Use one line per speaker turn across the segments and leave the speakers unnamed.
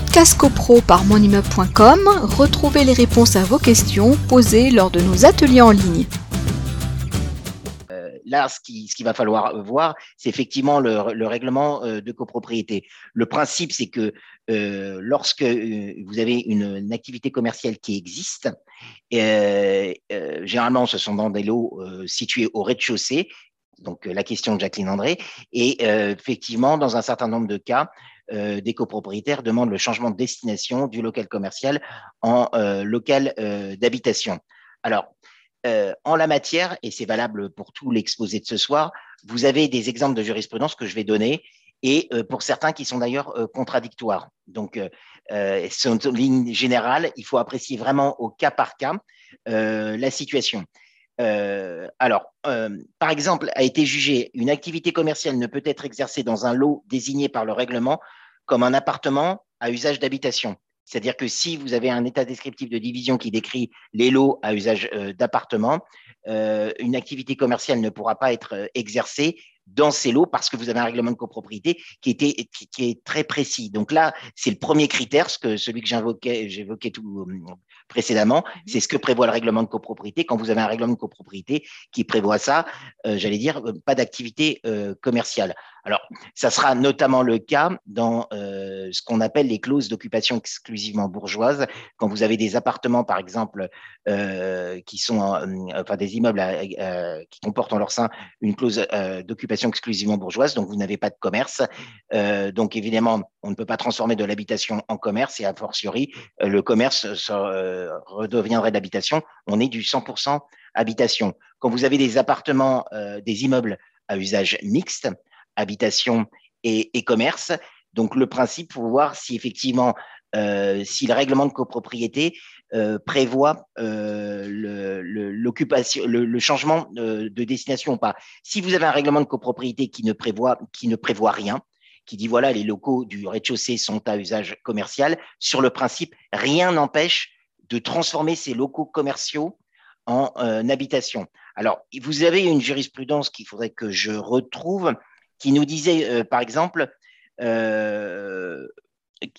podcast copro par monimmeuble.com, retrouvez les réponses à vos questions posées lors de nos ateliers en ligne.
Euh, là, ce qu'il qui va falloir voir, c'est effectivement le, règlement euh, de copropriété. Le principe, c'est que euh, lorsque vous avez une, activité commerciale qui existe, généralement, ce sont dans des lots situés au rez-de-chaussée, donc la question de Jacqueline André, et effectivement, dans un certain nombre de cas, euh, des copropriétaires demandent le changement de destination du local commercial en euh, local euh, d'habitation. Alors, en la matière, et c'est valable pour tout l'exposé de ce soir, vous avez des exemples de jurisprudence que je vais donner et pour certains qui sont d'ailleurs contradictoires. Donc, c'est une ligne générale, il faut apprécier vraiment au cas par cas la situation. Alors, par exemple, a été jugé une activité commerciale ne peut être exercée dans un lot désigné par le règlement comme un appartement à usage d'habitation. C'est-à-dire que si vous avez un état descriptif de division qui décrit les lots à usage euh, d'appartement, euh, une activité commerciale ne pourra pas être euh, exercée dans ces lots parce que vous avez un règlement de copropriété qui, était, qui, est très précis. Donc là, c'est le premier critère, ce que, celui que j'évoquais, j'évoquais tout précédemment, mhm. c'est ce que prévoit le règlement de copropriété. Quand vous avez un règlement de copropriété qui prévoit ça, j'allais dire, pas d'activité commerciale. Alors, ça sera notamment le cas dans euh, ce qu'on appelle les clauses d'occupation exclusivement bourgeoise. Quand vous avez des appartements, par exemple, euh, qui sont, euh, enfin des immeubles qui comportent en leur sein une clause d'occupation exclusivement bourgeoise, donc vous n'avez pas de commerce. donc évidemment, on ne peut pas transformer de l'habitation en commerce et a fortiori, le commerce redeviendrait d'habitation. On est du 100% habitation. Quand vous avez des appartements, des immeubles à usage mixte, habitation et, commerce. Donc le principe pour voir si effectivement, euh, si le règlement de copropriété euh, prévoit euh, le, changement de, destination ou pas. Si vous avez un règlement de copropriété qui ne prévoit, qui ne prévoit rien, qui dit voilà les locaux du rez-de-chaussée sont à usage commercial, sur le principe, rien n'empêche de transformer ces locaux commerciaux en habitation. Alors, vous avez une jurisprudence qu'il faudrait que je retrouve, qui nous disait, euh, par exemple, euh,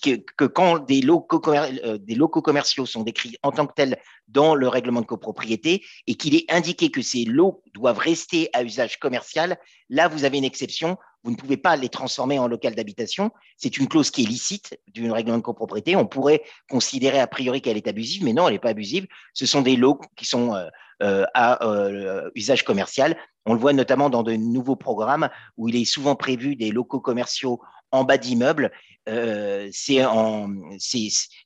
que, quand des locaux, euh, des locaux, commerciaux sont décrits en tant que tels dans le règlement de copropriété et qu'il est indiqué que ces lots doivent rester à usage commercial, là, vous avez une exception. Vous ne pouvez pas les transformer en local d'habitation. C'est une clause qui est licite du règlement de copropriété. On pourrait considérer a priori qu'elle est abusive, mais non, elle n'est pas abusive. Ce sont des lots qui sont à usage commercial on le voit notamment dans de nouveaux programmes où il est souvent prévu des locaux commerciaux en bas d'immeubles. Euh, c'est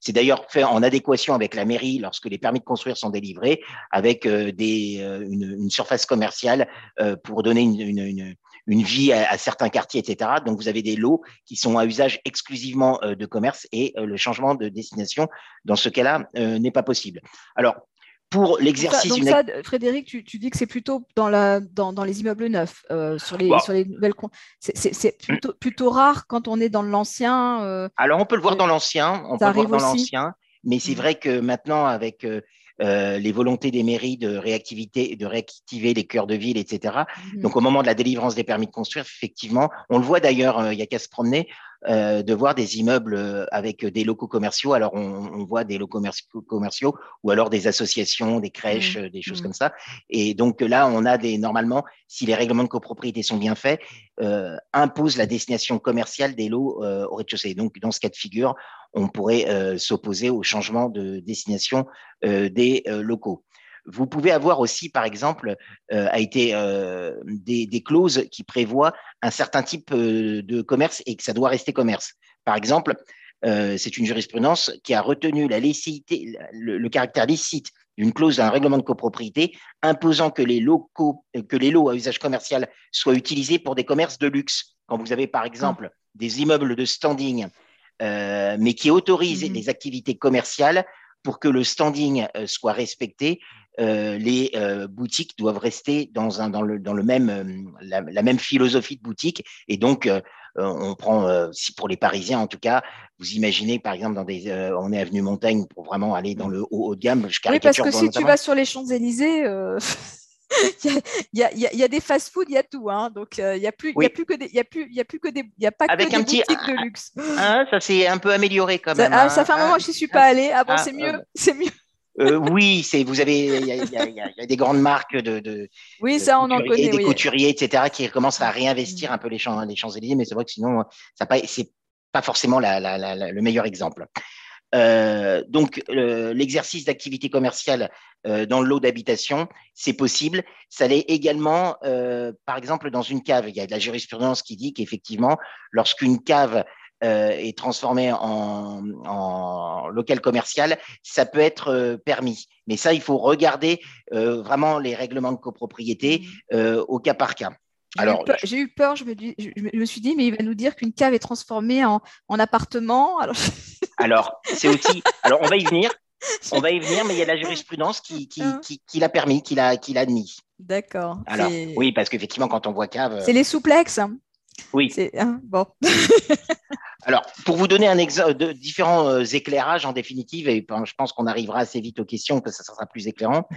d'ailleurs fait en adéquation avec la mairie lorsque les permis de construire sont délivrés, avec euh, des, euh, une, surface commerciale pour donner une, vie à, certains quartiers, etc. Donc, vous avez des lots qui sont à usage exclusivement de commerce et le changement de destination, dans ce cas-là, n'est pas possible. Alors, pour l'exercice.
Ça, Frédéric, tu, dis que c'est plutôt dans, la, dans, les immeubles neufs, euh, sur, les, sur les nouvelles. C'est plutôt, plutôt, rare quand on est dans l'ancien.
Euh, Alors, on peut le voir dans l'ancien, on peut le voir dans l'ancien, mais c'est mmh. vrai que maintenant, avec euh, les volontés des mairies de réactivité, de réactiver les cœurs de ville, etc. Mmh. Donc, au moment de la délivrance des permis de construire, effectivement, on le voit d'ailleurs, il n'y a qu'à se promener, euh, de voir des immeubles euh, avec des locaux commerciaux. Alors, on, voit des locaux commerciaux ou alors des associations, des crèches, mmh. euh, des choses mmh. comme ça. Et donc là, on a des, normalement, si les règlements de copropriété sont bien faits, euh, imposent la destination commerciale des lots au rez-de-chaussée. Donc, dans ce cas de figure, on pourrait s'opposer au changement de destination des locaux. Vous pouvez avoir aussi, par exemple, euh, a été euh, des, clauses qui prévoient un certain type euh, de commerce et que ça doit rester commerce. Par exemple, c'est une jurisprudence qui a retenu la le, caractère licite d'une clause d'un règlement de copropriété imposant que les, locaux, que les lots à usage commercial soient utilisés pour des commerces de luxe. Quand vous avez, par exemple, des immeubles de standing, mais qui autorisent mmh les activités commerciales pour que le standing soit respecté, euh, les euh, boutiques doivent rester dans, un, dans, le, dans le même, euh, la, même philosophie de boutique. Et donc, on prend, si pour les Parisiens en tout cas, vous imaginez par exemple, dans des, on est avenue Montaigne pour vraiment aller dans le haut, haut de gamme.
oui, parce que si tu vas sur les Champs-Élysées. il y a, y, a, y a, des fast-food, il y a tout, hein. donc il n'y a plus, il y a plus que des, il y a plus, il y a plus que des, il y a pas
Avec
que
un
des
petit,
boutiques de luxe.
Hein, ça s'est un peu amélioré quand même.
Ça, ah,
hein.
ça fait un moment que je suis pas allée. Ah bon, c'est mieux, c'est mieux.
Euh, oui, c'est vous avez il y, y, y, a des grandes marques de, de
oui ça on en connaît
des
oui.
couturiers etc qui commencent à réinvestir un peu les champs les Champs Élysées mais c'est vrai que sinon ça pas c'est pas forcément la, la, la, le meilleur exemple. Euh, donc, euh, l'exercice d'activité commerciale euh, dans le lot d'habitation, c'est possible. Ça l'est également, par exemple, dans une cave. Il y a de la jurisprudence qui dit qu'effectivement, lorsqu'une cave euh, est transformée en, en, local commercial, ça peut être permis. Mais ça, il faut regarder vraiment les règlements de copropriété mmh. au cas par cas.
Alors, j'ai eu peur, je me, je, je me, suis dit, mais il va nous dire qu'une cave est transformée en, en appartement. Alors,
alors c'est aussi. Alors, on va y venir. On va y venir, mais il y a la jurisprudence qui, qui, qui, qui l'a permis, qui l'a, admis.
D'accord.
Alors, oui, parce qu'effectivement, quand on voit cave.
C'est les souplexes.
Oui.
Hein, bon.
Alors, pour vous donner un exemple de différents euh, éclairages en définitive, et je pense qu'on arrivera assez vite aux questions, que ça, ça sera plus éclairant.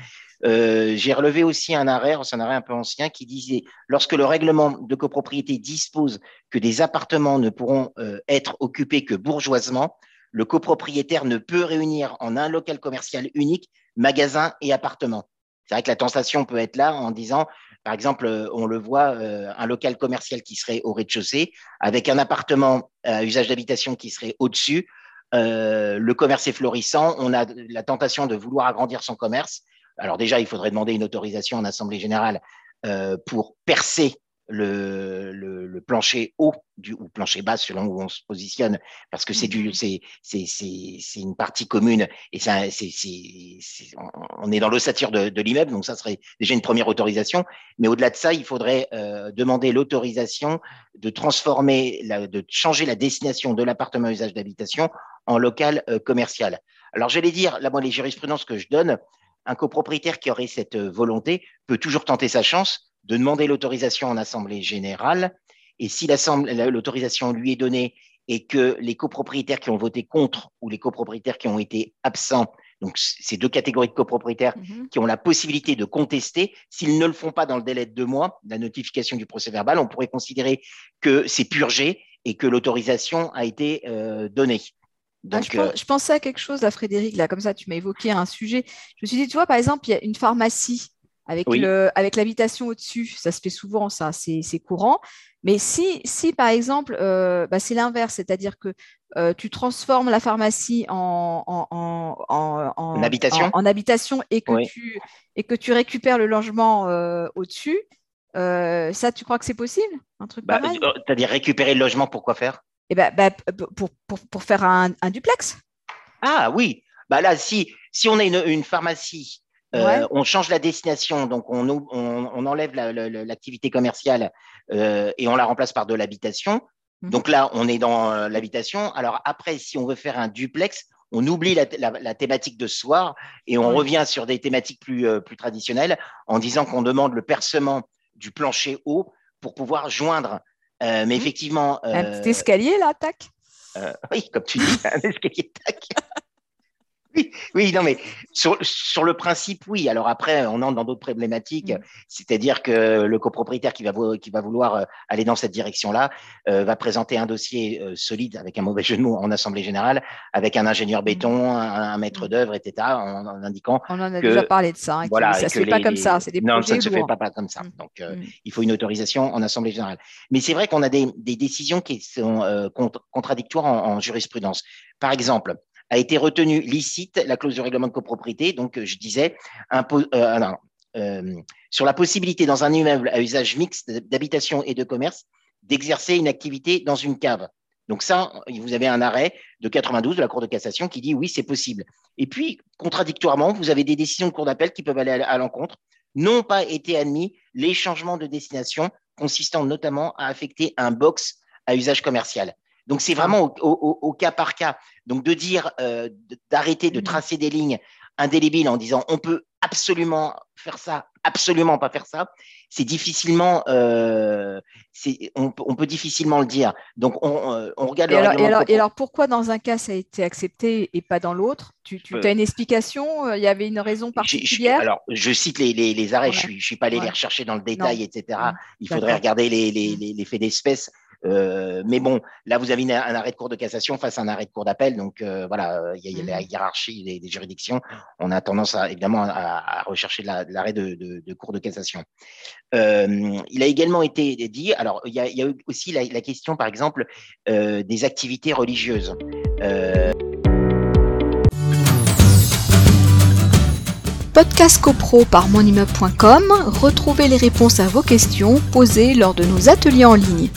Euh, J'ai relevé aussi un arrêt, c'est un arrêt un peu ancien, qui disait lorsque le règlement de copropriété dispose que des appartements ne pourront euh, être occupés que bourgeoisement, le copropriétaire ne peut réunir en un local commercial unique magasin et appartement. C'est vrai que la tentation peut être là en disant, par exemple, on le voit, euh, un local commercial qui serait au rez-de-chaussée, avec un appartement à usage d'habitation qui serait au-dessus. Euh, le commerce est florissant, on a la tentation de vouloir agrandir son commerce. Alors déjà, il faudrait demander une autorisation en assemblée générale euh, pour percer le, le, le, plancher haut du, ou plancher bas selon où on se positionne, parce que c'est du, c'est, c'est, une partie commune et ça, c'est, on est dans l'ossature de, de l'immeuble, donc ça serait déjà une première autorisation. Mais au-delà de ça, il faudrait euh, demander l'autorisation de transformer, la, de changer la destination de l'appartement à usage d'habitation en local euh, commercial. Alors j'allais dire, là moi les jurisprudences que je donne, un copropriétaire qui aurait cette volonté peut toujours tenter sa chance de demander l'autorisation en assemblée générale. Et si l'autorisation lui est donnée et que les copropriétaires qui ont voté contre ou les copropriétaires qui ont été absents, donc ces deux catégories de copropriétaires mmh. qui ont la possibilité de contester, s'ils ne le font pas dans le délai de deux mois, la notification du procès verbal, on pourrait considérer que c'est purgé et que l'autorisation a été euh, donnée.
Donc, ah, je, pense, je, pensais à quelque chose là, Frédéric, là, comme ça, tu m'as évoqué un sujet. Je me suis dit, tu vois, par exemple, il y a une pharmacie avec oui. le avec l'habitation au-dessus. Ça se fait souvent, ça, c'est courant. Mais si, si par exemple, euh, bah, c'est l'inverse, c'est-à-dire que euh, tu transformes la pharmacie en, en, en, en
habitation.
en, habitation, et que, oui. tu, et que tu récupères le logement euh, au-dessus, ça, tu crois que c'est possible? Un truc
bah,
pareil
C'est-à-dire récupérer le logement, pour quoi faire?
Eh ben, bah, pour, pour, pour, faire un, un, duplex.
Ah oui, bah là, si, si on a une, une pharmacie Ouais. Euh, on change la destination, donc on, on, on enlève l'activité la, la, commerciale euh, et on la remplace par de l'habitation. Mmh. Donc là, on est dans euh, l'habitation. Alors après, si on veut faire un duplex, on oublie la, la thématique de ce soir et on ouais. revient sur des thématiques plus, plus traditionnelles en disant qu'on demande le percement du plancher haut pour pouvoir joindre. Mais mmh. effectivement.
un petit escalier là, tac?
oui, comme tu dis, un escalier tac. Oui, non, mais sur, sur, le principe, oui. Alors après, on entre dans d'autres problématiques, mmh. c'est-à-dire que le copropriétaire qui va, qui va vouloir euh, aller dans cette direction-là euh, va présenter un dossier euh, solide, avec un mauvais jeu de mots, en assemblée générale, avec un ingénieur mmh. béton, un, un maître mmh. d'œuvre, etc., en, en, indiquant.
On en a
que,
déjà parlé de ça. Hein,
voilà,
ça ne se fait les, pas comme ça. Des
non, ça ne se fait pas, pas comme ça. Donc, euh, il faut une autorisation en assemblée générale. Mais c'est vrai qu'on a des, des, décisions qui sont euh, contre, contradictoires en, en jurisprudence. Par exemple, a été retenue licite la clause de règlement de copropriété. Donc, je disais, euh, non, euh, sur la possibilité dans un immeuble à usage mixte d'habitation et de commerce d'exercer une activité dans une cave. Donc ça, vous avez un arrêt de 92 de la Cour de cassation qui dit oui, c'est possible. Et puis, contradictoirement, vous avez des décisions de Cour d'appel qui peuvent aller à l'encontre. N'ont pas été admis les changements de destination consistant notamment à affecter un box à usage commercial. Donc c'est vraiment au, au, au, cas par cas. Donc de dire, euh, d'arrêter de mmh. tracer des lignes indélébiles en disant on peut absolument faire ça, absolument pas faire ça, c'est difficilement, euh, on, peut difficilement le dire. Donc, on, euh, regarde.
Et, alors, et, alors, pourquoi dans un cas ça a été accepté et pas dans l'autre? Tu, as une explication? Il y avait une raison particulière?
Alors, je cite les, arrêts. Je ne suis, pas allé les rechercher dans le détail, etc. Il faudrait regarder les, les faits d'espèce. Euh, mais bon, là, vous avez un arrêt de cour de cassation face à un arrêt de cour d'appel. Donc, euh, voilà, il y, a, la mmh. hiérarchie des, juridictions. On a tendance, à, évidemment, à, rechercher l'arrêt de, cour de cassation. Euh, il a également été dit, alors, il y a, aussi la, la, question, par exemple, des activités religieuses.
Podcast CoPro par monimmeuble.com, retrouvez les réponses à vos questions posées lors de nos ateliers en ligne.